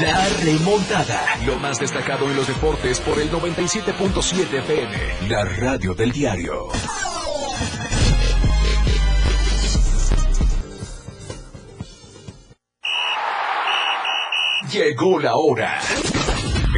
La remontada. Lo más destacado en los deportes por el 97.7 FM. La radio del diario. Llegó la hora.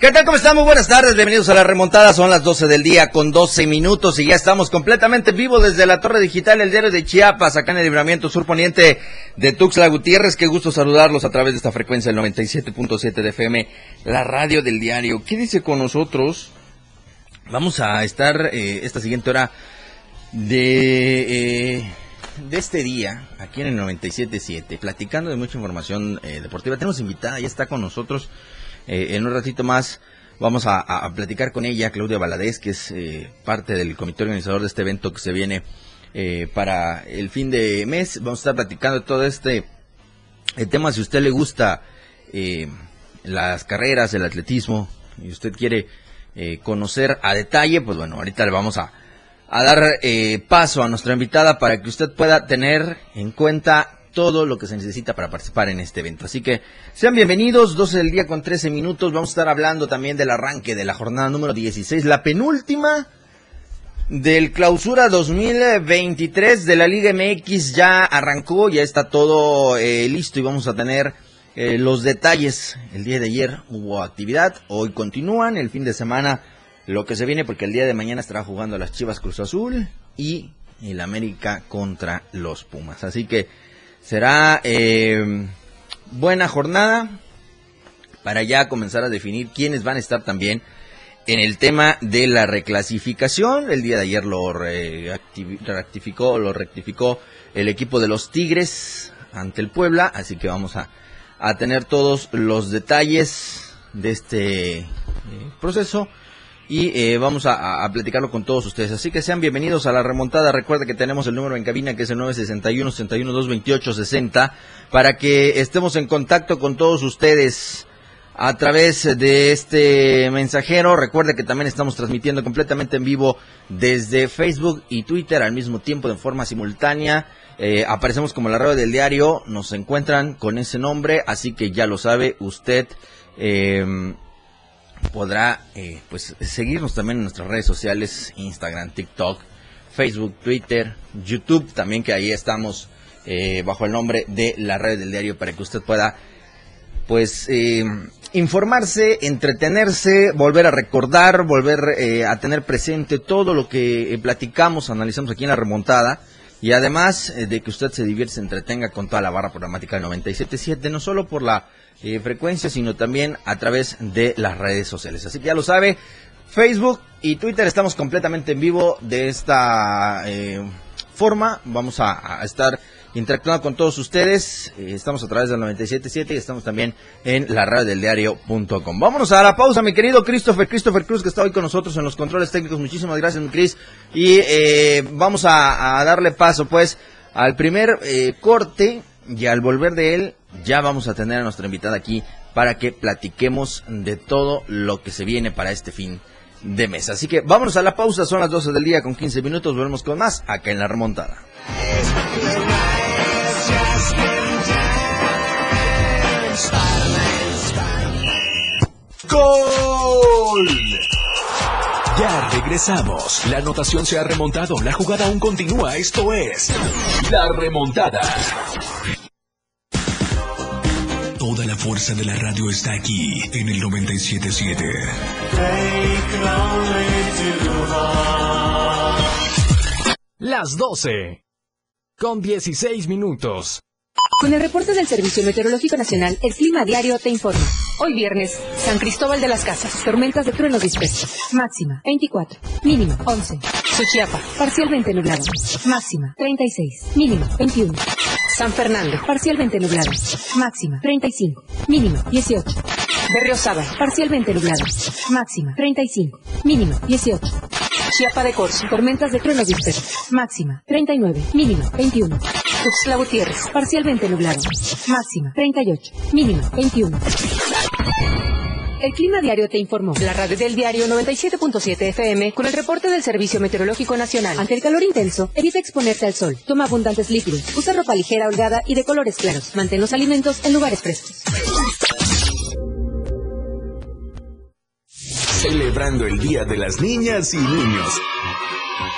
¿Qué tal? ¿Cómo están? Muy buenas tardes. Bienvenidos a la remontada. Son las 12 del día con 12 minutos y ya estamos completamente vivos desde la Torre Digital, el diario de Chiapas, acá en el libramiento sur poniente de Tuxtla Gutiérrez. Qué gusto saludarlos a través de esta frecuencia, el 97.7 de FM, la radio del diario. ¿Qué dice con nosotros? Vamos a estar eh, esta siguiente hora de, eh, de este día, aquí en el 97.7, platicando de mucha información eh, deportiva. Tenemos invitada, ya está con nosotros. Eh, en un ratito más vamos a, platicar con ella, Claudia Valadez, que es eh, parte del comité organizador de este evento que se viene eh, para el fin de mes. Vamos a estar platicando todo este tema. Si a usted le gusta las carreras, el atletismo, y usted quiere conocer a detalle, pues bueno, ahorita le vamos a, a dar paso a nuestra invitada para que usted pueda tener en cuenta todo lo que se necesita para participar en este evento. Así que sean bienvenidos, 12 del día con 13 minutos. Vamos a estar hablando también del arranque de la jornada número 16, la penúltima del clausura 2023 de la Liga MX. Ya arrancó, ya está todo eh, listo y vamos a tener eh, los detalles. El día de ayer hubo actividad, hoy continúan, el fin de semana lo que se viene porque el día de mañana estará jugando las Chivas Cruz Azul y el América contra los Pumas. Así que Será eh, buena jornada para ya comenzar a definir quiénes van a estar también en el tema de la reclasificación. El día de ayer lo rectificó, lo rectificó el equipo de los Tigres ante el Puebla, así que vamos a, a tener todos los detalles de este eh, proceso y eh, vamos a, platicarlo con todos ustedes. Así que sean bienvenidos a la remontada. Recuerda que tenemos el número en cabina que es el 961 61 228 60 para que estemos en contacto con todos ustedes a través de este mensajero. Recuerde que también estamos transmitiendo completamente en vivo desde Facebook y Twitter al mismo tiempo de forma simultánea. Eh, aparecemos como la radio del diario, nos encuentran con ese nombre, así que ya lo sabe usted. Eh, podrá eh, pues seguirnos también en nuestras redes sociales, Instagram, TikTok, Facebook, Twitter, YouTube, también que ahí estamos eh, bajo el nombre de la red del diario para que usted pueda pues eh, informarse, entretenerse, volver a recordar, volver a tener presente todo lo que platicamos, analizamos aquí en la remontada. Y además de que usted se divierte, se entretenga con toda la barra programática del 97.7, no solo por la eh, frecuencia, sino también a través de las redes sociales. Así que ya lo sabe, Facebook y Twitter estamos completamente en vivo de esta eh, forma. Vamos a, estar interactuando con todos ustedes. Eh, estamos a través del 97.7 y estamos también en la radio del diario.com. Vámonos a la pausa, mi querido Christopher, Christopher Cruz, que está hoy con nosotros en los controles técnicos. Muchísimas gracias, mi Cris. Y vamos a, a, darle paso, pues, al primer corte y al volver de él ya vamos a tener a nuestra invitada aquí para que platiquemos de todo lo que se viene para este fin de mes. Así que vámonos a la pausa, son las 12 del día con 15 minutos, volvemos con más acá en la remontada. ¡Gol! Ya regresamos. La anotación se ha remontado. La jugada aún continúa. Esto es La Remontada. Toda la fuerza de la radio está aquí en el 977. Las 12. Con 16 minutos. Con el reporte del Servicio Meteorológico Nacional, el clima diario te informa. Hoy viernes, San Cristóbal de las Casas, tormentas de truenos dispersos. Máxima 24, mínimo 11. Suchiapa, parcialmente nublado. Máxima 36, mínimo 21. San Fernando, parcialmente nublado. Máxima 35, mínimo 18. Berriosaba, parcialmente nublado. Máxima 35, mínimo 18. Chiapa de Corzo, tormentas de truenos dispersos. Máxima 39, mínimo 21. Tuxtla Gutiérrez, parcialmente nublado. Máxima 38, mínimo 21. El Clima Diario te informó. La radio del diario 97.7 FM con el reporte del Servicio Meteorológico Nacional. Ante el calor intenso, evita exponerte al sol. Toma abundantes líquidos. Usa ropa ligera, holgada y de colores claros. Mantén los alimentos en lugares frescos. Celebrando el Día de las Niñas y Niños.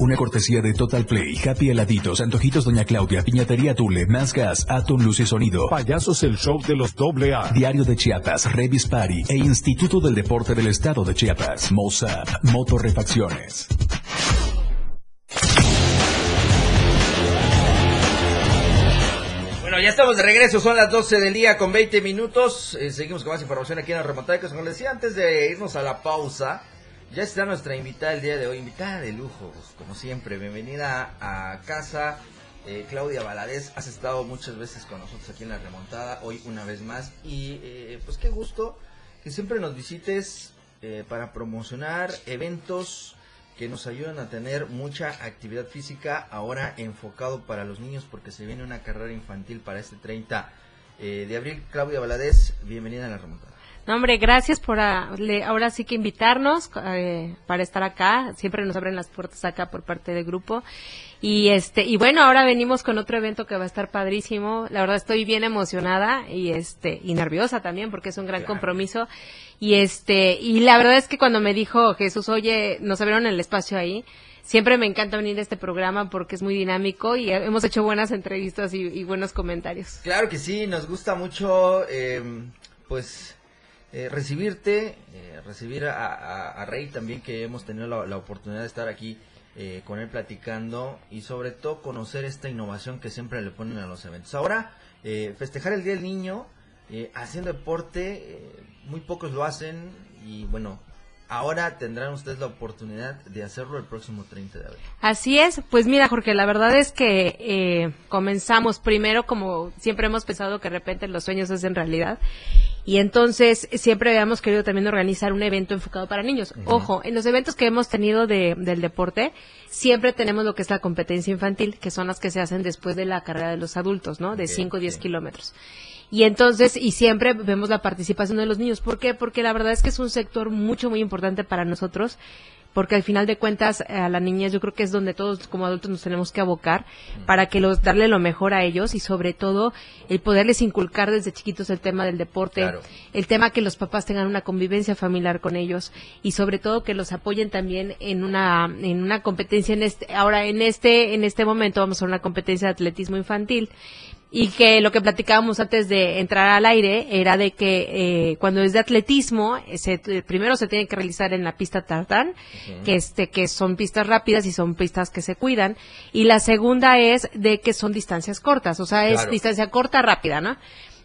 Una cortesía de Total Play, Happy Heladitos, Antojitos Doña Claudia, Piñatería Tule, Más Gas, Atom Luz y Sonido. Payasos el show de los doble A. Diario de Chiapas, Revis Party e Instituto del Deporte del Estado de Chiapas. Mozart, Motorrefacciones. Bueno, ya estamos de regreso, son las 12 del día con 20 minutos. Eh, seguimos con más información aquí en la remontada. Como les decía antes de irnos a la pausa, ya está nuestra invitada el día de hoy, invitada de lujo, pues, como siempre. Bienvenida a casa, eh, Claudia Valadez. Has estado muchas veces con nosotros aquí en la remontada, hoy una vez más. Y eh, pues qué gusto que siempre nos visites eh, para promocionar eventos que nos ayudan a tener mucha actividad física, ahora enfocado para los niños porque se viene una carrera infantil para este 30 de abril. Claudia Valadez, bienvenida a la remontada. No, hombre, gracias por ah, le- ahora sí que invitarnos eh, para estar acá. Siempre nos abren las puertas acá por parte del grupo. Y este y bueno, ahora venimos con otro evento que va a estar padrísimo. La verdad estoy bien emocionada y este y nerviosa también porque es un gran compromiso. Y este y la verdad es que cuando me dijo Jesús, "Oye, nos abrieron el espacio ahí." Siempre me encanta venir a este programa porque es muy dinámico y hemos hecho buenas entrevistas y, y buenos comentarios. Claro que sí, nos gusta mucho, eh, pues, eh, recibirte, eh, recibir a, Rey también, que hemos tenido la, la oportunidad de estar aquí eh, con él platicando y sobre todo conocer esta innovación que siempre le ponen a los eventos. Ahora, eh, festejar el Día del Niño, eh, haciendo deporte, eh, muy pocos lo hacen y bueno, ahora tendrán ustedes la oportunidad de hacerlo el próximo 30 de abril. Así es, pues mira Jorge, la verdad es que eh, comenzamos primero como siempre hemos pensado que de repente los sueños se hacen realidad y entonces siempre habíamos querido también organizar un evento enfocado para niños. Ojo, en los eventos que hemos tenido de, del deporte siempre tenemos lo que es la competencia infantil, que son las que se hacen después de la carrera de los adultos, ¿no? De 5 o 10 kilómetros. Y entonces, y siempre vemos la participación de los niños. ¿Por qué? Porque la verdad es que es un sector mucho, muy importante para nosotros, porque al final de cuentas a la niñez yo creo que es donde todos como adultos nos tenemos que abocar para que los darle lo mejor a ellos y sobre todo el poderles inculcar desde chiquitos el tema del deporte, Claro. el tema que los papás tengan una convivencia familiar con ellos y sobre todo que los apoyen también en una en una competencia en este ahora en este en este momento vamos a una competencia de atletismo infantil y que lo que platicábamos antes de entrar al aire era de que eh, cuando es de atletismo eh, se, eh, primero se tiene que realizar en la pista tartán que este que son pistas rápidas y son pistas que se cuidan y la segunda es de que son distancias cortas o sea es Claro. distancia corta rápida no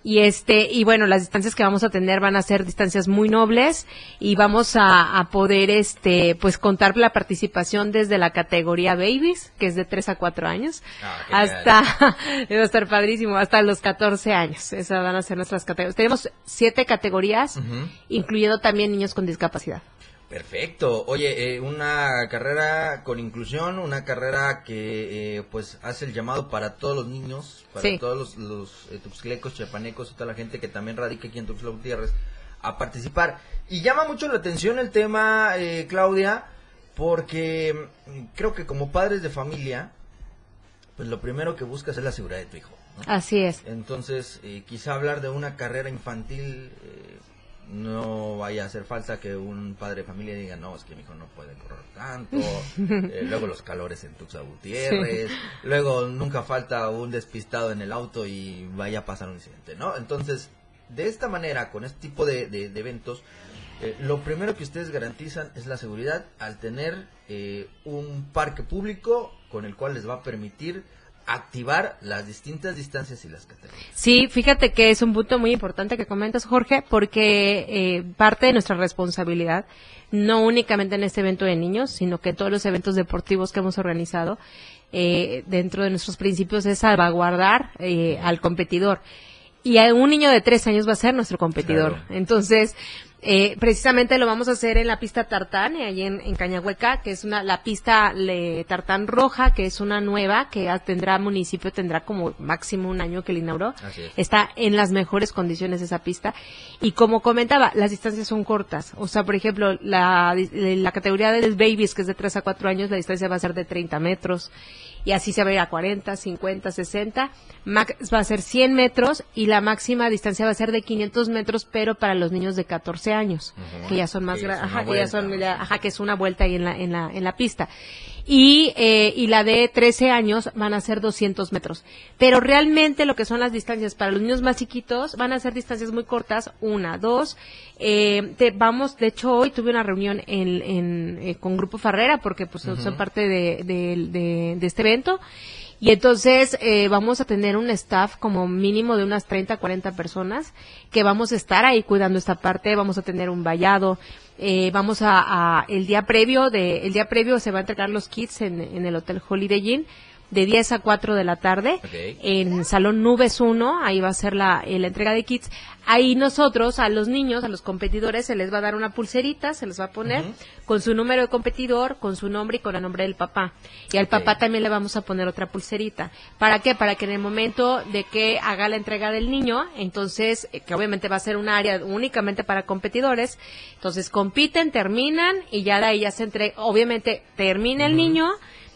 y este, y bueno, las distancias que vamos a tener van a ser distancias muy nobles y vamos a, a poder este, pues contar la participación desde la categoría babies, que es de 3 a 4 años, Ah, hasta, va a estar padrísimo, hasta los 14 años. Esas van a ser nuestras categorías. Tenemos siete categorías, incluyendo también niños con discapacidad. Perfecto. Oye, eh, una carrera con inclusión, una carrera que eh, pues hace el llamado para todos los niños, para Sí. todos los, los eh, chiapanecos y toda la gente que también radica aquí en Tuxtla Gutiérrez a participar. Y llama mucho la atención el tema, eh, Claudia, porque mm, creo que como padres de familia, pues lo primero que buscas es la seguridad de tu hijo. ¿no? Así es. Entonces, eh, quizá hablar de una carrera infantil eh, no vaya a hacer falta que un padre de familia diga, no, es que mi hijo no puede correr tanto, eh, luego los calores en Tuxtla Gutiérrez, luego nunca falta un despistado en el auto y vaya a pasar un incidente, ¿no? Entonces, de esta manera, con este tipo de, de- de eventos, eh, lo primero que ustedes garantizan es la seguridad al tener eh, un parque público con el cual les va a permitir activar las distintas distancias y las categorías. Sí, fíjate que es un punto muy importante que comentas, Jorge, porque eh, parte de nuestra responsabilidad, no únicamente en este evento de niños, sino que todos los eventos deportivos que hemos organizado, eh, dentro de nuestros principios es salvaguardar eh, al competidor. Y a un niño de tres años va a ser nuestro competidor. Claro. Entonces, eh, precisamente lo vamos a hacer en la pista Tartán, eh, ahí en, en Cañahueca, que es una, la pista le, Tartán Roja, que es una nueva, que tendrá municipio, tendrá como máximo un año que la inauguró. Es. Está en las mejores condiciones esa pista. Y como comentaba, las distancias son cortas. O sea, por ejemplo, la, la categoría de babies, que es de 3 a 4 años, la distancia va a ser de 30 metros. Y así se va a ir a 40, 50, 60. Max va a ser 100 metros y la máxima distancia va a ser de 500 metros, pero para los niños de 14 años, Ujú. que ya son más grandes, ajá, que ya son, ajá, que es una vuelta ahí en la, en la, en la pista. Y, eh, y la de 13 años van a ser 200 metros. Pero realmente lo que son las distancias para los niños más chiquitos van a ser distancias muy cortas, una, dos. Eh, te, vamos, de hecho hoy tuve una reunión en, en, eh, con Grupo Farrera porque pues son parte de, de, de- de este evento. Y entonces eh, vamos a tener un staff como mínimo de unas 30, 40 personas que vamos a estar ahí cuidando esta parte, vamos a tener un vallado, eh, vamos a, a- el día previo de el día previo se va a entregar los kits en, en el hotel Holiday Inn de 10 a 4 de la tarde en Salón Nubes 1, ahí va a ser la, eh, la entrega de kits. Ahí nosotros, a los niños, a los competidores, se les va a dar una pulserita, se les va a poner con su número de competidor, con su nombre y con el nombre del papá. Y al papá también le vamos a poner otra pulserita. ¿Para qué? Para que en el momento de que haga la entrega del niño, entonces, eh, que obviamente va a ser un área únicamente para competidores, entonces compiten, terminan y ya de ahí ya se entrega, obviamente termina el niño,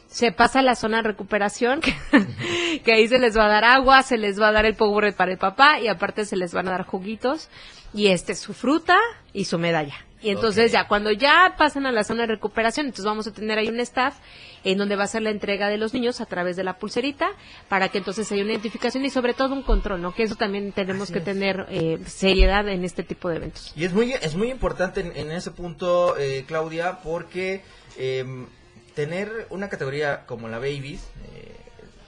se pasa a la zona de recuperación, que, que ahí se les va a dar agua, se les va a dar el Powerade para el papá y aparte se les van a dar juguitos y este su fruta y su medalla. Y entonces ya cuando ya pasan a la zona de recuperación, entonces vamos a tener ahí un staff en donde va a ser la entrega de los niños a través de la pulserita para que entonces haya una identificación y sobre todo un control, ¿no? Que eso también tenemos que tener eh, seriedad en este tipo de eventos. Y es muy, es muy importante en, en ese punto, eh, Claudia, porque em, tener una categoría como la Babies, eh,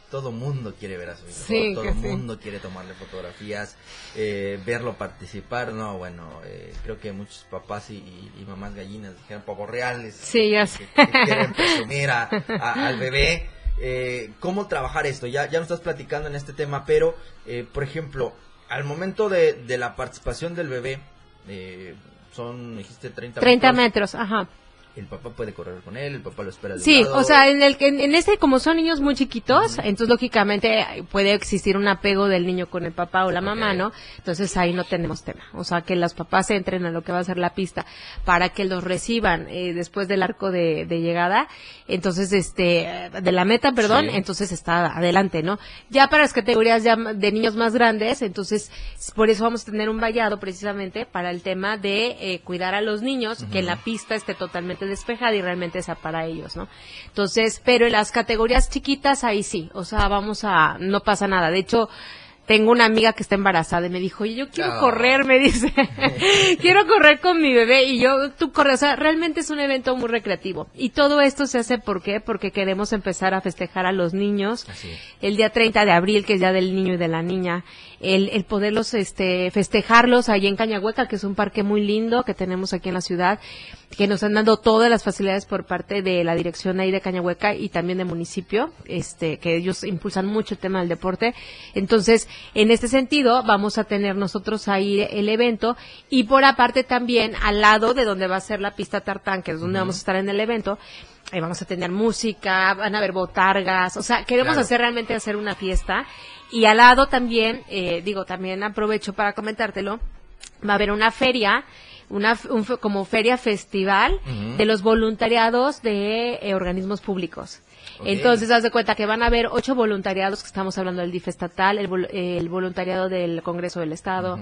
todo mundo quiere ver a su hijo, Sí, todo sí. mundo quiere tomarle fotografías, eh, verlo participar, no, bueno, eh, creo que muchos papás y, y- y mamás gallinas dijeron pavos reales, Sí, ya sé. que, que quieren presumir a- a- al bebé. Eh, ¿Cómo trabajar esto? Ya, ya nos estás platicando en este tema, pero, eh, por ejemplo, al momento de, de la participación del bebé, eh, son, dijiste, 30, 30 metros, metros, ajá. El papá puede correr con él, el papá lo espera de Sí, lado. o sea, en el que en, en este como son niños muy chiquitos, entonces lógicamente puede existir un apego del niño con el papá o la mamá. ¿no? Entonces ahí no tenemos tema. O sea, que los papás entren a lo que va a ser la pista para que los reciban eh, después del arco de, de llegada, entonces este de la meta, perdón, Sí. entonces está adelante, ¿no? Ya para las categorías ya de niños más grandes, entonces por eso vamos a tener un vallado precisamente para el tema de eh, cuidar a los niños, que la pista esté totalmente despejada y realmente sea para ellos, ¿no? Entonces, pero en las categorías chiquitas ahí sí, o sea, vamos a, no pasa nada. De hecho, tengo una amiga que está embarazada y me dijo, oye, yo quiero Ah. correr, me dice, quiero correr con mi bebé y yo, tú corres, o sea, realmente es un evento muy recreativo. Y todo esto se hace, ¿por qué? Porque queremos empezar a festejar a los niños el día 30 de abril, que es Día del Niño y de la Niña, el, el poderlos este, festejarlos ahí en Cañahueca, que es un parque muy lindo que tenemos aquí en la ciudad, que nos han dado todas las facilidades por parte de la dirección ahí de Cañahueca y también de municipio, este, que ellos impulsan mucho el tema del deporte. Entonces, en este sentido, vamos a tener nosotros ahí el evento y por aparte también al lado de donde va a ser la pista tartán, que es donde vamos a estar en el evento, eh, vamos a tener música, van a haber botargas, o sea, queremos hacer realmente hacer una fiesta. Y al lado también, eh, digo, también aprovecho para comentártelo, va a haber una feria, una un como feria festival de los voluntariados de eh, organismos públicos. Entonces, haz de cuenta que van a haber ocho voluntariados, que estamos hablando del DIF estatal, el, el voluntariado del Congreso del Estado,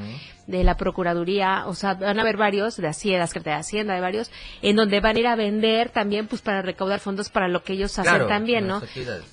de la Procuraduría, o sea, van a haber varios, de Hacienda, de Hacienda, de varios, en donde van a ir a vender también, pues, para recaudar fondos para lo que ellos hacen también, ¿no?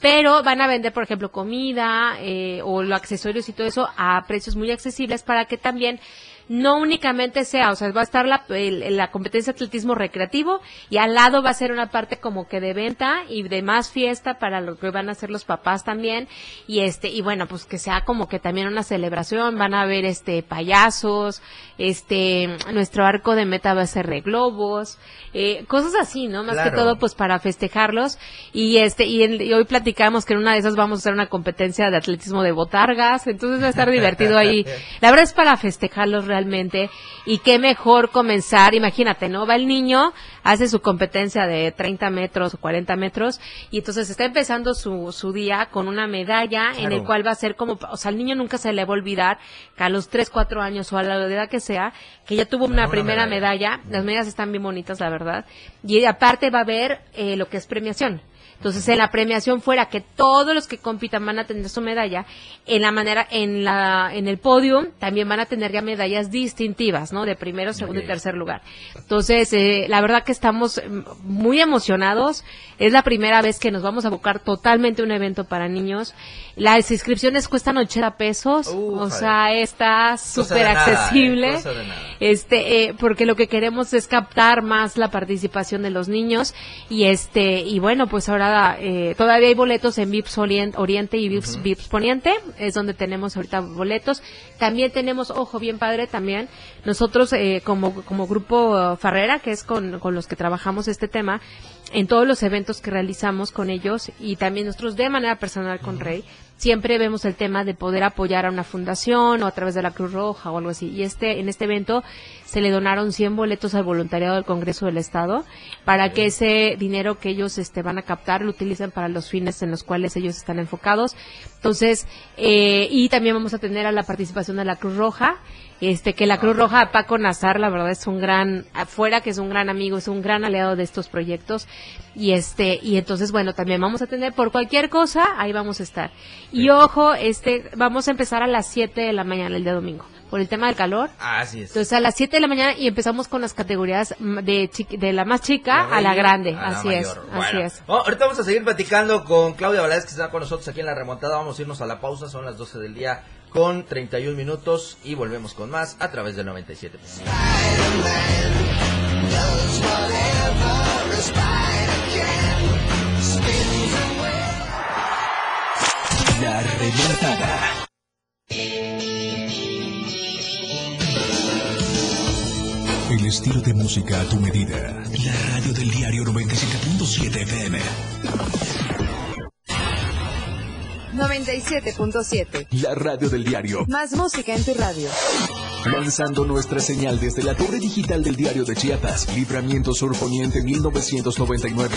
Pero van a vender, por ejemplo, comida eh, o los accesorios y todo eso a precios muy accesibles para que también no únicamente sea, o sea, va a estar la, el- la competencia de atletismo recreativo y al lado va a ser una parte como que de venta y de más fiesta para lo que van a hacer los papás también. Y este y bueno pues que sea como que también una celebración van a haber este payasos este nuestro arco de meta va a ser de globos eh, cosas así no más que todo pues para festejarlos. Y este y, y hoy platicamos que en una de esas vamos a hacer una competencia de atletismo de botargas entonces va a estar divertido ahí. La verdad es para festejarlos realmente y qué mejor comenzar imagínate no va el niño hace su competencia de 30 metros o 40 metros y entonces está empezando su, su día con una medalla en el cual va a ser como o sea al niño nunca se le va a olvidar que a los 3, 4 años o a la edad que sea que ya tuvo una, una primera medalla. medalla las medias están bien bonitas, la verdad. Y aparte va a haber eh, lo que es premiación. Entonces, en la premiación fuera que todos los que compitan van a tener su medalla, en la manera, en la, en el podium también van a tener ya medallas distintivas, ¿no? De primero, segundo y tercer lugar. Entonces, eh, la verdad que estamos mm, muy emocionados. Es la primera vez que nos vamos a buscar totalmente un evento para niños. Las inscripciones cuestan 80 pesos, o sea, está súper nada, eh, accesible. nada. Este, eh, porque lo que queremos es captar más la participación de los niños y este, y bueno, pues ahora eh, todavía hay boletos en VIPS Orien- Oriente y VIPS, VIPS Poniente, es donde tenemos ahorita boletos. También tenemos, ojo, bien padre también, nosotros eh, como, como grupo Farrera, que es con, con los que trabajamos este tema, en todos los eventos que realizamos con ellos y también nosotros de manera personal con Rey, siempre vemos el tema de poder apoyar a una fundación o a través de la Cruz Roja o algo así. Y este, en este evento se le donaron 100 boletos al voluntariado del Congreso del Estado para que ese dinero que ellos este, van a captar lo utilicen para los fines en los cuales ellos están enfocados. Entonces, eh, y también vamos a tener a la participación de la Cruz Roja, este, que la Cruz Roja, Paco Nazar, la verdad es un gran, afuera que es un gran amigo, es un gran aliado de estos proyectos. Y este, y entonces, bueno, también vamos a tener por cualquier cosa, ahí vamos a estar. Y ojo, este, vamos a empezar a las 7 de la mañana el día domingo, por el tema del calor. Así es. Entonces a las 7 de la mañana y empezamos con las categorías de, de la más chica a la grande. a la así es, así es. oh, ahorita vamos a seguir platicando con Claudia Valadez que está con nosotros aquí en la remontada. Vamos a irnos a la pausa, son las 12 del día con 31 minutos y volvemos con más a través del 97. La remontada. El estilo de música a tu medida. La radio del diario 97.7 FM. 97.7. La radio del diario. Más música en tu radio. Lanzando nuestra señal desde la torre digital del diario de Chiapas. Libramiento Sur Poniente 1999.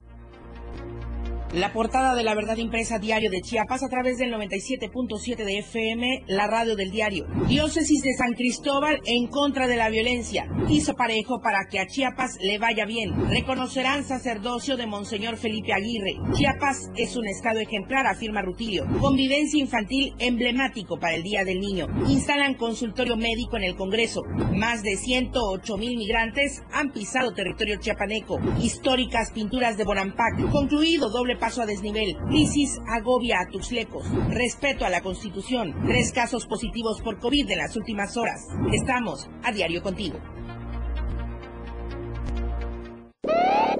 La portada de la verdad impresa diario de Chiapas a través del 97.7 de FM, la radio del diario. Diócesis de San Cristóbal en contra de la violencia. Hizo parejo para que a Chiapas le vaya bien. Reconocerán sacerdocio de Monseñor Felipe Aguirre. Chiapas es un estado ejemplar, afirma Rutilio. Convivencia infantil emblemático para el Día del Niño. Instalan consultorio médico en el Congreso. Más de 108 mil migrantes han pisado territorio chiapaneco. Históricas pinturas de Bonampak. Concluido doble paso a desnivel. Crisis agobia a Tuxlecos. Respeto a la Constitución. Tres casos positivos por COVID en las últimas horas. Estamos a diario contigo.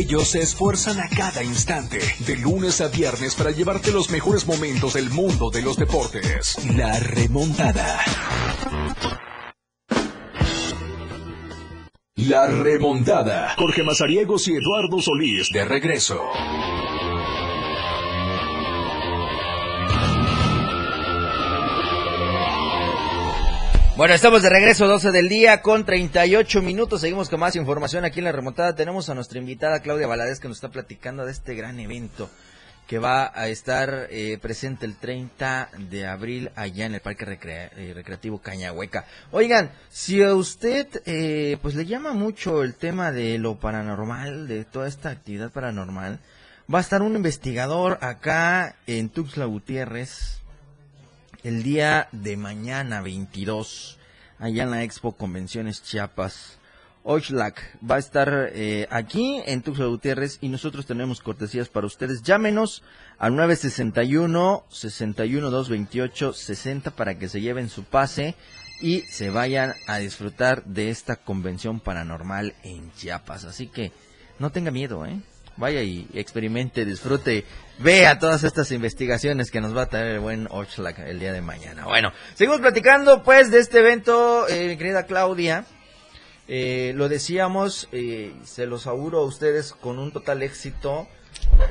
Ellos se esfuerzan a cada instante, de lunes a viernes, para llevarte los mejores momentos del mundo de los deportes. La remontada. La remontada. Jorge Mazariegos y Eduardo Solís de regreso. Bueno, estamos de regreso, 12 del día con 38 minutos. Seguimos con más información aquí en la remontada. Tenemos a nuestra invitada Claudia Valadez que nos está platicando de este gran evento que va a estar eh, presente el 30 de abril allá en el Parque eh, Recreativo Cañahueca. Oigan, si a usted eh, pues le llama mucho el tema de lo paranormal, de toda esta actividad paranormal, va a estar un investigador acá en Tuxtla Gutiérrez, el día de mañana 22, allá en la Expo Convenciones Chiapas. Oxlack va a estar eh, aquí en Tuxtla Gutiérrez y nosotros tenemos cortesías para ustedes. Llámenos al 961 61 228 60 para que se lleven su pase y se vayan a disfrutar de esta convención paranormal en Chiapas. Así que no tenga miedo, ¿eh? Vaya y experimente, disfrute, vea todas estas investigaciones que nos va a traer el buen Oxlack el día de mañana. Bueno, seguimos platicando pues de este evento, eh, mi querida Claudia. Eh, lo decíamos, eh, se los auguro a ustedes con un total éxito.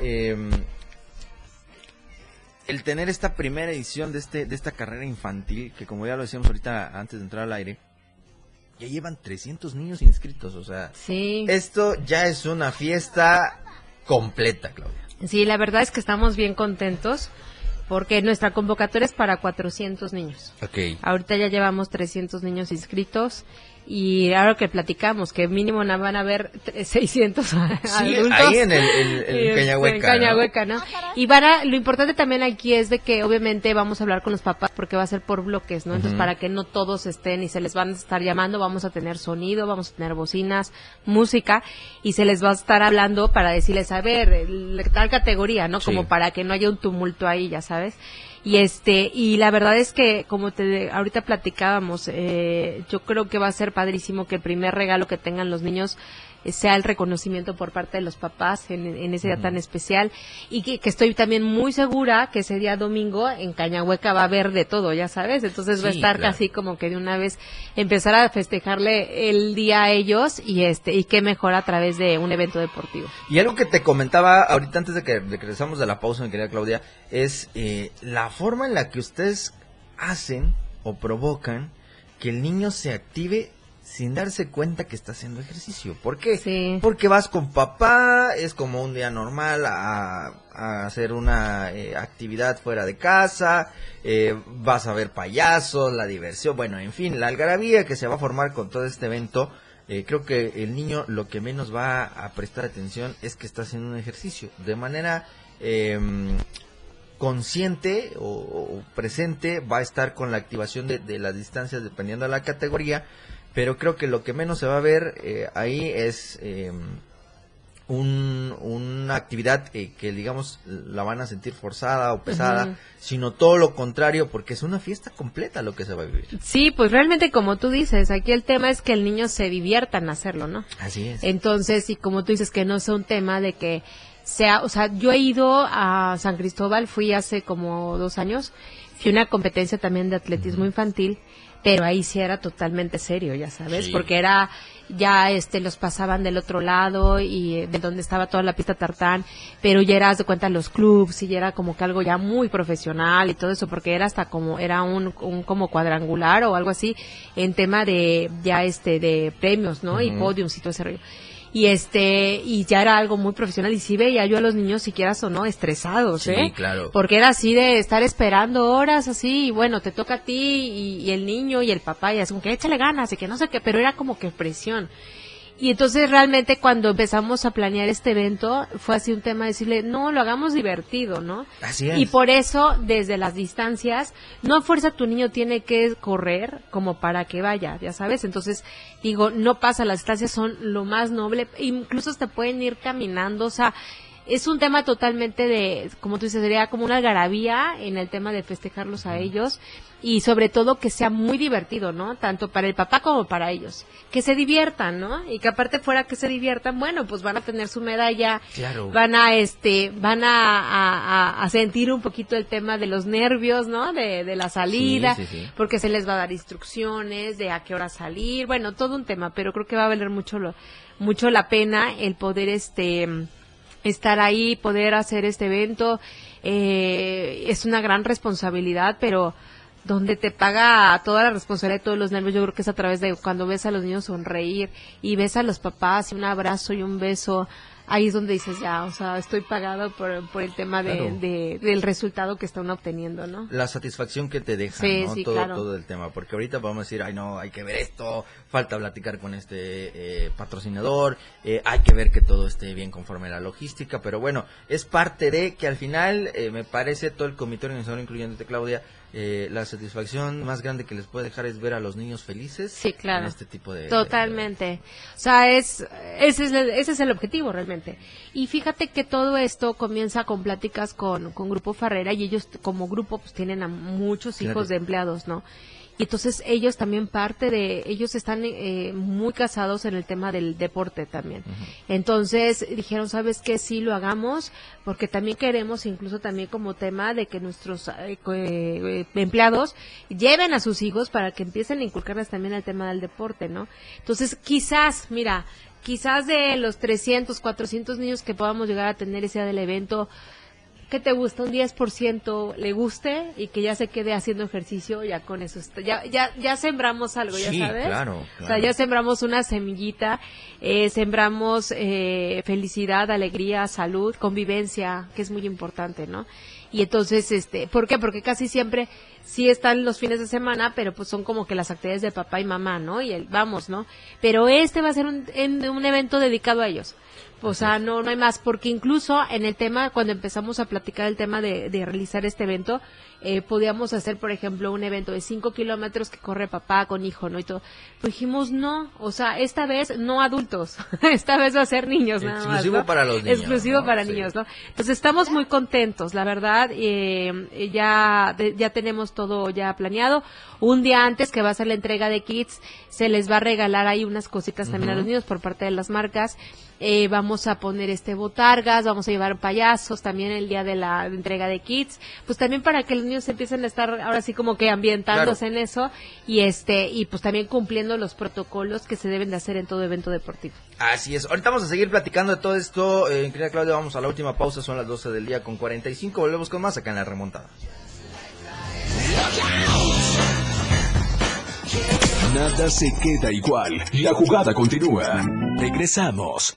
Em, el tener esta primera edición de, este, de esta carrera infantil, que como ya lo decíamos ahorita antes de entrar al aire, ya llevan 300 niños inscritos, o sea, sí. esto ya es una fiesta completa, Claudia. Sí, la verdad es que estamos bien contentos porque nuestra convocatoria es para 400 niños. Ok. Ahorita ya llevamos 300 niños inscritos y ahora que platicamos que mínimo van a haber 600 sí, adultos ahí en el, el, el Cañahueca, en Cañahueca, ¿no? Y van a, lo importante también aquí es de que obviamente vamos a hablar con los papás porque va a ser por bloques, ¿no? Entonces para que no todos estén y se les van a estar llamando, vamos a tener sonido, vamos a tener bocinas, música y se les va a estar hablando para decirles, a ver, el- tal categoría, ¿no? Sí. Como para que no haya un tumulto ahí, ya sabes. Y este, y la verdad es que, como te, ahorita platicábamos, eh, yo creo que va a ser padrísimo que el primer regalo que tengan los niños sea el reconocimiento por parte de los papás en, en ese día tan especial y que, que estoy también muy segura que ese día domingo en Cañahueca va a haber de todo, ya sabes, entonces va a estar claro. casi como que de una vez empezar a festejarle el día a ellos y este y qué mejor a través de un evento deportivo. Y algo que te comentaba ahorita antes de que, de que regresamos de la pausa, mi querida Claudia, es eh, la forma en la que ustedes hacen o provocan que el niño se active sin darse cuenta que está haciendo ejercicio. ¿Por qué? Sí. Porque vas con papá, es como un día normal a, a hacer una eh, actividad fuera de casa, eh, vas a ver payasos, la diversión, bueno, en fin, la algarabía que se va a formar con todo este evento. eh, creo que el niño lo que menos va a prestar atención es que está haciendo un ejercicio. De manera em, consciente o, o presente va a estar con la activación de, de las distancias dependiendo de la categoría, pero creo que lo que menos se va a ver eh, ahí es eh, un- una actividad eh, que digamos la van a sentir forzada o pesada, sino todo lo contrario, porque es una fiesta completa lo que se va a vivir. Sí, pues realmente como tú dices, aquí el tema es que el niño se divierta en hacerlo, ¿no? Así es. Entonces, y como tú dices que no sea un tema de que sea, o sea, yo he ido a San Cristóbal, fui hace como dos años, fui a una competencia también de atletismo infantil, pero ahí sí era totalmente serio, ya sabes, Sí. porque era ya este los pasaban del otro lado y eh, de donde estaba toda la pista tartán, pero ya eras de cuenta los clubs y ya era como que algo ya muy profesional y todo eso, porque era hasta como era un, un como cuadrangular o algo así en tema de ya este de premios, ¿no? Y podiums y todo ese rollo y este y ya era algo muy profesional y sí veía yo a los niños siquiera o no estresados Sí, eh claro. porque era así de estar esperando horas así y bueno te toca a ti y, y el niño y el papá y así como que échale ganas y que no sé qué pero era como que presión y entonces realmente cuando empezamos a planear este evento fue así un tema de decirle no lo hagamos divertido no Así es. y por eso, desde las distancias, no a fuerza tu niño tiene que correr como para que vaya, ya sabes. Entonces, digo, no pasa, las distancias son lo más noble, incluso te pueden ir caminando, o sea, es un tema totalmente de, como tú dices, sería como una algarabía en el tema de festejarlos a ellos y sobre todo que sea muy divertido, ¿no? Tanto para el papá como para ellos. Que se diviertan, ¿no? Y que aparte fuera que se diviertan, bueno, pues van a tener su medalla, Claro. van a este van a, a- sentir un poquito el tema de los nervios no de, de la salida Sí, sí, sí. porque se les va a dar instrucciones de a qué hora salir bueno todo un tema pero creo que va a valer mucho lo, mucho la pena el poder este estar ahí poder hacer este evento eh, es una gran responsabilidad pero donde te paga toda la responsabilidad de todos los nervios, yo creo que es a través de cuando ves a los niños sonreír y ves a los papás y un abrazo y un beso, ahí es donde dices ya, o sea, estoy pagado por, por el tema de, Claro. de- del resultado que están obteniendo, ¿no? la satisfacción que te deja, Sí, ¿no? sí, todo, claro. todo el tema, porque ahorita vamos a decir, ay no, hay que ver esto, falta platicar con este eh, patrocinador, eh, hay que ver que todo esté bien conforme a la logística, pero bueno, es parte de que al final, eh, me parece, todo el comité organizador, incluyéndote Claudia, eh, la satisfacción más grande que les puede dejar es ver a los niños felices Sí, claro. en este tipo de... Totalmente. O sea, es, ese, es el, ese es el objetivo realmente. Y fíjate que todo esto comienza con pláticas con, con Grupo Farrera y ellos como grupo pues tienen a muchos Claro. hijos de empleados, ¿no? Y entonces ellos también parte de, ellos están eh, muy casados en el tema del deporte también. Entonces dijeron, ¿sabes qué? Sí lo hagamos, porque también queremos, incluso también como tema de que nuestros eh, eh, empleados lleven a sus hijos para que empiecen a inculcarles también el tema del deporte, ¿no? Entonces quizás, mira, quizás de los 300, 400 niños que podamos llegar a tener ese día del evento, que te gusta un 10% le guste y que ya se quede haciendo ejercicio, ya con eso está- ya ya ya sembramos algo, ya Sí, sabes. claro, O sea, ya sembramos una semillita, eh, sembramos eh, felicidad, alegría, salud, convivencia, que es muy importante, ¿no? Y entonces, este, ¿por qué? Porque casi siempre sí están los fines de semana, pero pues son como que las actividades de papá y mamá, ¿no? Y el, vamos, ¿no? Pero este va a ser un, en- un evento dedicado a ellos. O sea, no, no hay más, porque incluso en el tema, cuando empezamos a platicar el tema de, de realizar este evento, eh, podíamos hacer, por ejemplo, un evento de 5 kilómetros que corre papá con hijo, ¿no? Y todo. Pues dijimos, no, o sea, esta vez no adultos, esta vez va a ser niños nada más, Exclusivo para los niños, Exclusivo ¿no? para Sí. niños, ¿no? Entonces estamos muy contentos, la verdad, eh, eh, ya, de- ya tenemos todo ya planeado. Un día antes que va a ser la entrega de kits, se les va a regalar ahí unas cositas también a los niños por parte de las marcas. Eh, vamos a poner este botargas, vamos a llevar payasos también el día de la entrega de kits, pues también para que los niños empiecen a estar ahora sí como que ambientándose en eso y este y pues también cumpliendo los protocolos que se deben de hacer en todo evento deportivo. Así es. Ahorita vamos a seguir platicando de todo esto. Eh, querida Claudia, vamos a la última pausa. Son las 12 del día con 45. Volvemos con más acá en la remontada. Nada se queda igual. La jugada continúa. Regresamos.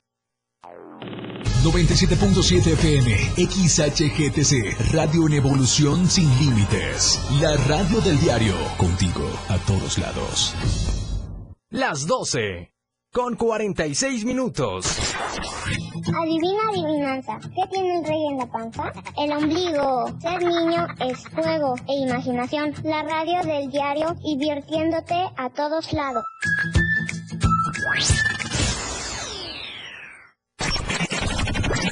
97.7 FM, XHGTC, Radio en Evolución Sin Límites. La radio del diario, contigo a todos lados. Las 12, con 46 minutos. Adivina adivinanza, ¿qué tiene el rey en la panza? El ombligo. Ser niño es juego e imaginación. La radio del diario, divirtiéndote a todos lados.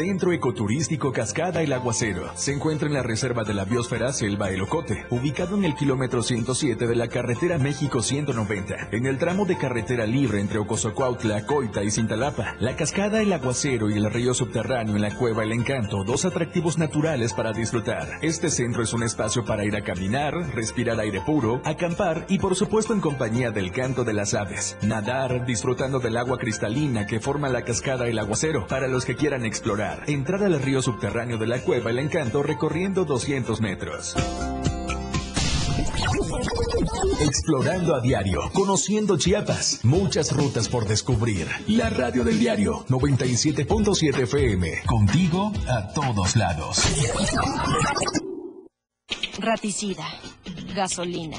Centro Ecoturístico Cascada El Aguacero. Se encuentra en la Reserva de la Biosfera Selva El Ocote, ubicado en el kilómetro 107 de la carretera México 190, en el tramo de carretera libre entre Ocosocuautla, Coita y Cintalapa. La Cascada El Aguacero y el río subterráneo en la Cueva El Encanto, dos atractivos naturales para disfrutar. Este centro es un espacio para ir a caminar, respirar aire puro, acampar y por supuesto en compañía del canto de las aves. Nadar, disfrutando del agua cristalina que forma la Cascada El Aguacero, para los que quieran explorar Entrar al río subterráneo de la cueva El Encanto recorriendo 200 metros. Explorando a diario, conociendo Chiapas, muchas rutas por descubrir. La radio del diario 97.7 FM, contigo a todos lados. Raticida, gasolina,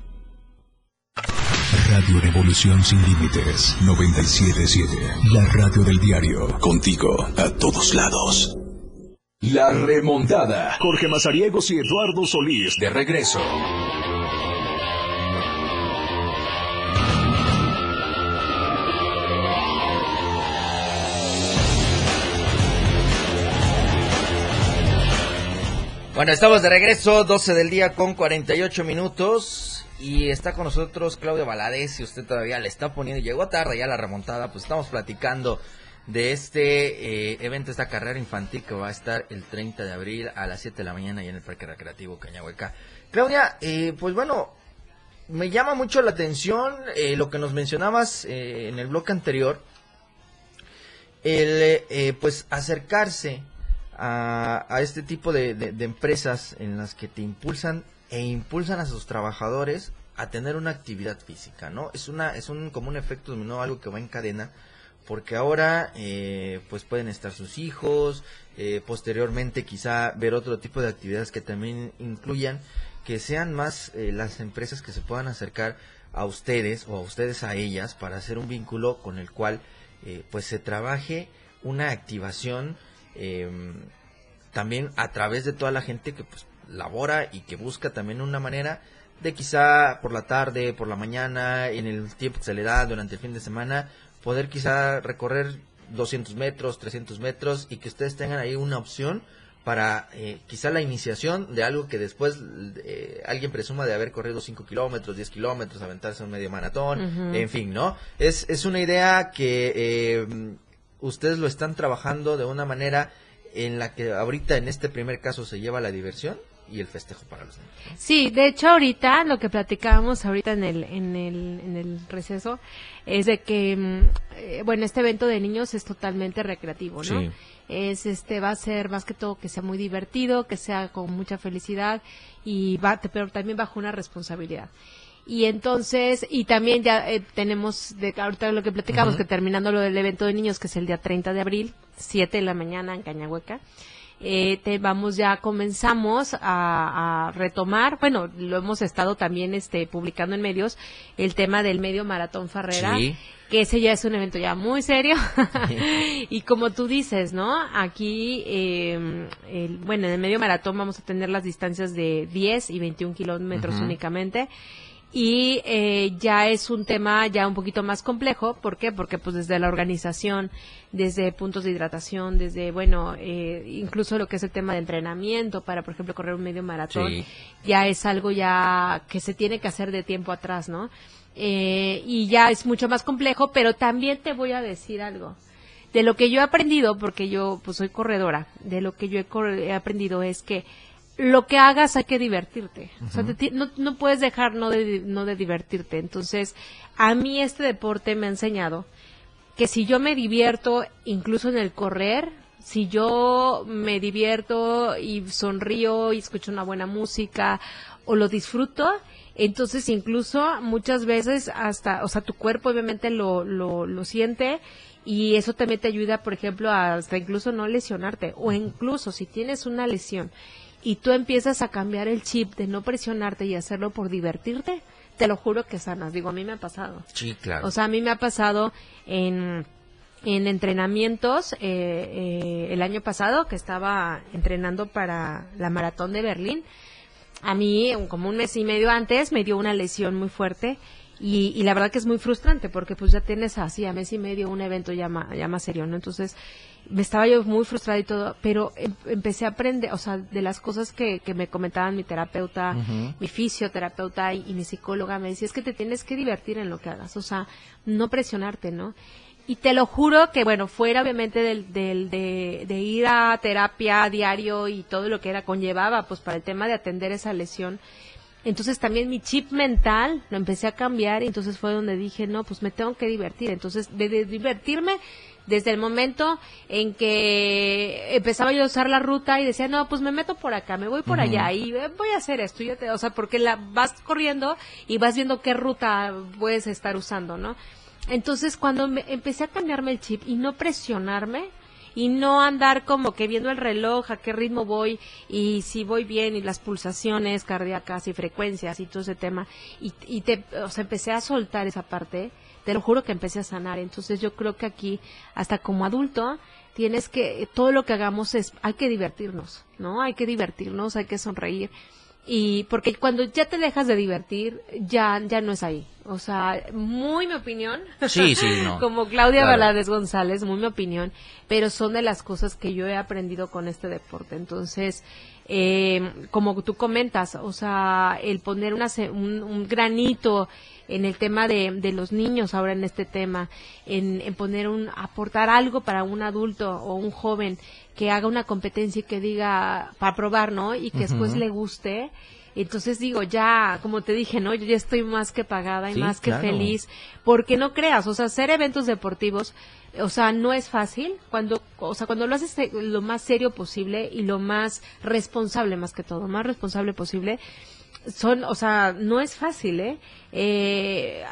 Radio Revolución Sin Límites 977. La radio del diario. Contigo a todos lados. La remontada. Jorge Mazariegos y Eduardo Solís de regreso. Bueno, estamos de regreso, 12 del día con 48 minutos. Y está con nosotros Claudio Valadez. Si usted todavía le está poniendo, llegó tarde ya la remontada, pues estamos platicando de este eh, evento, esta carrera infantil que va a estar el 30 de abril a las 7 de la mañana y en el Parque Recreativo Cañahueca. Claudia, eh, pues bueno, me llama mucho la atención eh, lo que nos mencionabas en el bloque anterior, el pues acercarse a, este tipo de, de, empresas en las que te impulsan e impulsan a sus trabajadores a tener una actividad física, ¿no? Es una es un como un efecto dominó, algo que va en cadena porque ahora eh, pues pueden estar sus hijos, eh, posteriormente quizá ver otro tipo de actividades que también incluyan que sean más eh, las empresas que se puedan acercar a ustedes o a ustedes a ellas para hacer un vínculo con el cual pues se trabaje una activación em, también a través de toda la gente que pues labora y que busca también una manera de quizá por la tarde, por la mañana, en el tiempo que se le da durante el fin de semana, poder quizá recorrer 200 metros, 300 metros y que ustedes tengan ahí una opción para eh, quizá la iniciación de algo que después eh, alguien presuma de haber corrido 5 kilómetros, 10 kilómetros, aventarse un medio maratón, en fin, ¿no? Es, es una idea que eh, ustedes lo están trabajando de una manera en la que ahorita en este primer caso se lleva la diversión y el festejo para los niños. Sí, de hecho ahorita lo que platicábamos ahorita en el, en el, en el receso es de que, mm, eh, bueno, este evento de niños es totalmente recreativo, ¿no? Es, este, va a ser más que todo que sea muy divertido, que sea con mucha felicidad y va, pero también bajo una responsabilidad. Y entonces, y también ya eh, tenemos, de ahorita lo que platicamos, que terminando lo del evento de niños, que es el día 30 de abril, 7 de la mañana en Cañahueca, eh, te vamos ya comenzamos a, retomar, bueno, lo hemos estado también este publicando en medios, el tema del medio maratón Farrera. que ese ya es un evento ya muy serio. y como tú dices, ¿no? Aquí, eh, el, bueno, en el medio maratón vamos a tener las distancias de 10 y 21 kilómetros únicamente y eh, ya es un tema ya un poquito más complejo. ¿Por qué? Porque pues desde la organización, desde puntos de hidratación, desde, bueno, eh, incluso lo que es el tema de entrenamiento para, por ejemplo, correr un medio maratón, ya es algo ya que se tiene que hacer de tiempo atrás, ¿no? Eh, y ya es mucho más complejo, pero también te voy a decir algo. De lo que yo he aprendido, porque yo pues soy corredora, de lo que yo he, he aprendido es que lo que hagas hay que divertirte. O sea, no, no, puedes dejar no de, no de divertirte. Entonces, a mí este deporte me ha enseñado que si yo me divierto incluso en el correr, si yo me divierto y sonrío y escucho una buena música o lo disfruto, entonces incluso muchas veces hasta, o sea, tu cuerpo obviamente lo, lo, lo siente y eso también te ayuda, por ejemplo, hasta incluso no lesionarte o incluso si tienes una lesión y tú empiezas a cambiar el chip de no presionarte y hacerlo por divertirte, te lo juro que sanas. Digo, a mí me ha pasado. Sí, claro. O sea, a mí me ha pasado en, en entrenamientos eh, eh, el año pasado que estaba entrenando para la maratón de Berlín. A mí, como un mes y medio antes, me dio una lesión muy fuerte y, y, la verdad que es muy frustrante porque pues ya tienes así a mes y medio un evento ya, ya más serio, ¿no? Entonces me estaba yo muy frustrada y todo, pero em, empecé a aprender, o sea, de las cosas que, que me comentaban mi terapeuta, mi fisioterapeuta y, mi psicóloga, me decía, es que te tienes que divertir en lo que hagas, o sea, no presionarte, ¿no? Y te lo juro que, bueno, fuera obviamente del, del, de, de ir a terapia diario y todo lo que era conllevaba, pues para el tema de atender esa lesión, entonces también mi chip mental lo empecé a cambiar y entonces fue donde dije, no, pues me tengo que divertir. Entonces, de, divertirme desde el momento en que empezaba yo a usar la ruta y decía, no, pues me meto por acá, me voy por allá y eh, voy a hacer esto. te, o sea, porque la vas corriendo y vas viendo qué ruta puedes estar usando, ¿no? Entonces, cuando me, empecé a cambiarme el chip y no presionarme, y no andar como que viendo el reloj, a qué ritmo voy y si voy bien y las pulsaciones cardíacas y frecuencias y todo ese tema. Y, y te, o empecé a soltar esa parte, te lo juro que empecé a sanar. Entonces yo creo que aquí, hasta como adulto, tienes que, todo lo que hagamos es, hay que divertirnos, ¿no? Hay que divertirnos, hay que sonreír y porque cuando ya te dejas de divertir ya ya no es ahí. O sea muy mi opinión. Sí sí no. Como Claudia Valadez González muy mi opinión. Pero son de las cosas que yo he aprendido con este deporte. Entonces eh, como tú comentas o sea el poner una, un, granito en el tema de, de, los niños ahora en este tema en, en poner un aportar algo para un adulto o un joven que haga una competencia y que diga para probar, ¿no? Y que después le guste. Entonces digo, ya, como te dije, ¿no? Yo ya estoy más que pagada y más que feliz, porque no creas, o sea, hacer eventos deportivos, o sea, no es fácil cuando, o sea, cuando lo haces lo más serio posible y lo más responsable más que todo, más responsable posible, son, o sea, no es fácil, ¿eh? eh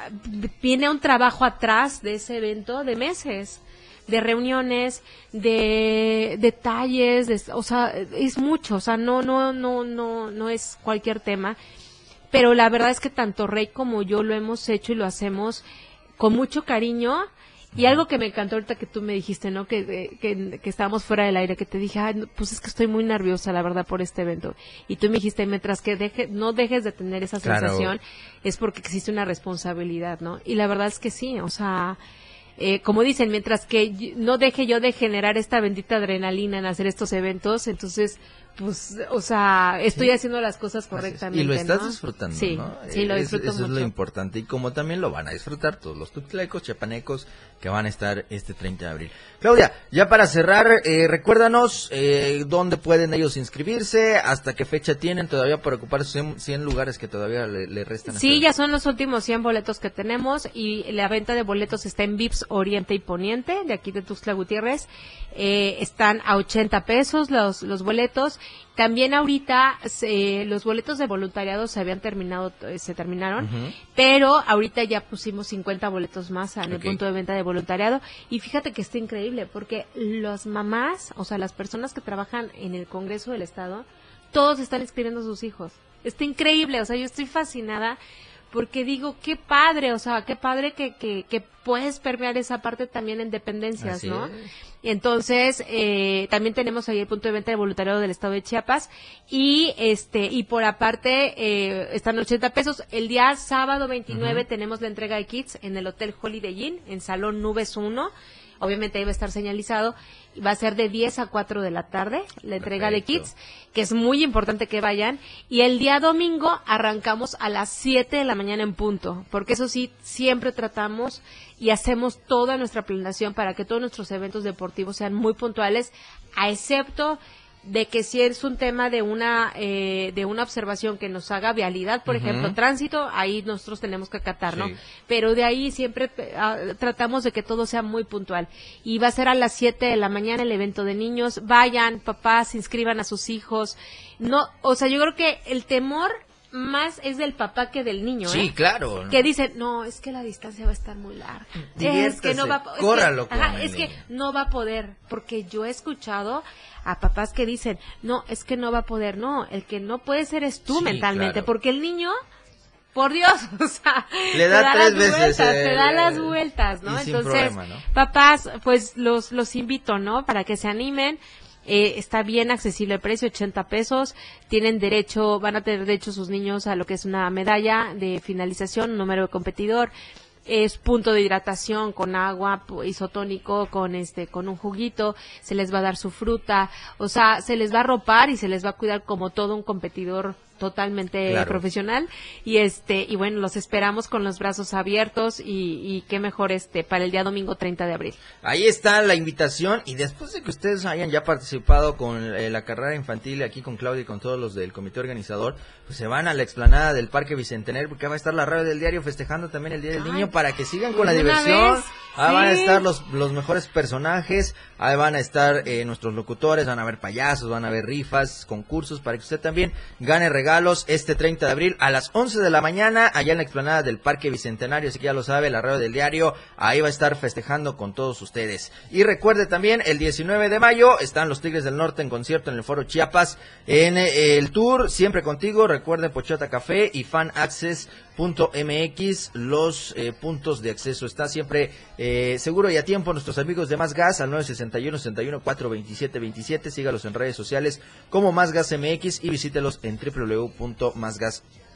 viene un trabajo atrás de ese evento de meses de reuniones, de detalles, o sea, es mucho, o sea, no, no, no, no, no es cualquier tema. Pero la verdad es que tanto Rey como yo lo hemos hecho y lo hacemos con mucho cariño. Y algo que me encantó ahorita que tú me dijiste, ¿no? Que, que, que estábamos fuera del aire, que te dije, Ay, pues es que estoy muy nerviosa, la verdad, por este evento. Y tú me dijiste, mientras que deje, no dejes de tener esa sensación, es porque existe una responsabilidad, ¿no? Y la verdad es que sí, o sea, eh, como dicen, mientras que no deje yo de generar esta bendita adrenalina en hacer estos eventos, entonces pues, o sea, estoy haciendo las cosas correctamente. Y lo estás disfrutando, sí, ¿no? Sí, lo disfruto Eso es lo importante. Y como también lo van a disfrutar todos los tuctlecos, chapanecos que van a estar este 30 de abril. Claudia, ya para cerrar, eh, recuérdanos eh, dónde pueden ellos inscribirse, hasta qué fecha tienen todavía para ocupar 100, 100 lugares que todavía le, restan. Sí, ya son los últimos 100 boletos que tenemos y la venta de boletos está en VIPS Oriente y Poniente, de aquí de Tuxtla Gutiérrez. Eh, están a 80 pesos los, los boletos también ahorita los boletos de voluntariado se habían terminado, eh, se terminaron, pero ahorita ya pusimos 50 boletos más en el punto de venta de voluntariado. Y fíjate que está increíble porque las mamás, o sea, las personas que trabajan en el Congreso del Estado, todos están inscribiendo a sus hijos. Está increíble, o sea, yo estoy fascinada porque digo, qué padre, o sea, qué padre que, que, que puedes permear esa parte también en dependencias, Así ¿no? es. Entonces, eh, también tenemos ahí el punto de venta de voluntariado del estado de Chiapas y este, y por aparte, eh, están 80 pesos. El día sábado 29 tenemos la entrega de kits en el Hotel Holiday Inn, en Salón Nubes 1. Obviamente ahí va a estar señalizado. Va a ser de 10 a 4 de la tarde la entrega de kits, que es muy importante que vayan. Y el día domingo arrancamos a las 7 de la mañana en punto, porque eso sí, siempre tratamos y hacemos toda nuestra planeación para que todos nuestros eventos deportivos sean muy puntuales, a excepto de que si es un tema de una eh, de una observación que nos haga vialidad, por ejemplo, tránsito, ahí nosotros tenemos que acatar, ¿no? Sí. Pero de ahí siempre ah, tratamos de que todo sea muy puntual. Y va a ser a las 7 de la mañana el evento de niños. Vayan, papás, inscriban a sus hijos. No, o sea, yo creo que el temor más es del papá que del niño, Sí, ¿eh? claro. ¿no? Que dicen, no, es que la distancia va a estar muy larga. Es que no va a es que- córralo ajá, es que no va a poder, porque yo he escuchado a papás que dicen, no, es que no va a poder, no, el que no puede ser es tú Sí, mentalmente, claro. porque el niño, por Dios, o sea, Le te da da tres las veces, vueltas, eh, te da eh, las vueltas, ¿no? Entonces, problema, ¿no? papás, pues los, los invito, ¿no? Para que se animen. Eh, está bien accesible el precio, 80 pesos. Tienen derecho, van a tener derecho sus niños a lo que es una medalla de finalización, un número de competidor. Es punto de hidratación con agua isotónico, con este, con un juguito. Se les va a dar su fruta. O sea, se les va a ropar y se les va a cuidar como todo un competidor totalmente Claro. profesional y este y bueno los esperamos con los brazos abiertos y, y qué mejor este para el día domingo 30 de abril Ahí está la invitación y después de que ustedes hayan ya participado con eh, la carrera infantil aquí con Claudia y con todos los del comité organizador, pues se van a la explanada del Parque Bicentenario porque va a estar la radio del diario festejando también el Día del Ay, Niño para que sigan con la una diversión. vez, Ahí van a estar los, los mejores personajes, ahí van a estar eh, nuestros locutores, van a haber payasos, van a haber rifas, concursos para que usted también gane regalos este 30 de abril a las 11 de la mañana allá en la explanada del Parque Bicentenario, así que ya lo sabe, la radio del diario, ahí va a estar festejando con todos ustedes. Y recuerde también, el 19 de mayo están los Tigres del Norte en concierto en el Foro Chiapas, en eh, el tour, siempre contigo, recuerden Pochota Café y Fan Access MX, los eh, puntos de acceso. Está siempre eh, seguro y a tiempo nuestros amigos de Más Gas al 961 61 427 27. Sígalos en redes sociales como Más Gas MX y visítelos en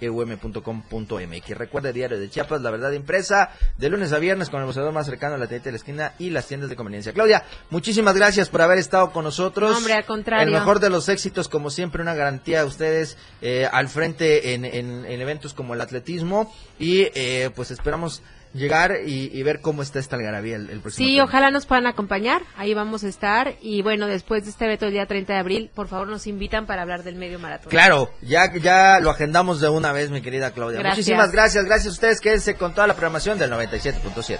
www.másgaseum.com.mx. Recuerde Diario de Chiapas, la verdad impresa, de lunes a viernes con el mostrador más cercano a la tienda de la esquina y las tiendas de conveniencia. Claudia, muchísimas gracias por haber estado con nosotros. No, hombre, al contrario. El mejor de los éxitos, como siempre, una garantía a ustedes eh, al frente en, en- en eventos como el atletismo y eh, pues esperamos llegar y, y ver cómo está esta algarabía el, el próximo Sí, ojalá nos puedan acompañar, ahí vamos a estar y bueno, después de este evento el día 30 de abril, por favor nos invitan para hablar del medio maratón. Claro, ya, ya lo agendamos de una vez, mi querida Claudia. Gracias. Muchísimas gracias, gracias a ustedes, quédense con toda la programación del 97.7.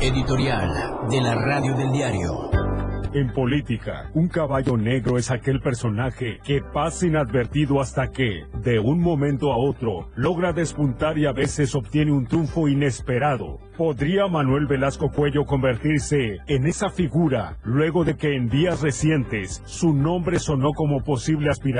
Editorial de la Radio del Diario. En política, un caballo negro es aquel personaje que pasa inadvertido hasta que, de un momento a otro, logra despuntar y a veces obtiene un triunfo inesperado. ¿Podría Manuel Velasco Cuello convertirse en esa figura luego de que en días recientes su nombre sonó como posible aspirante?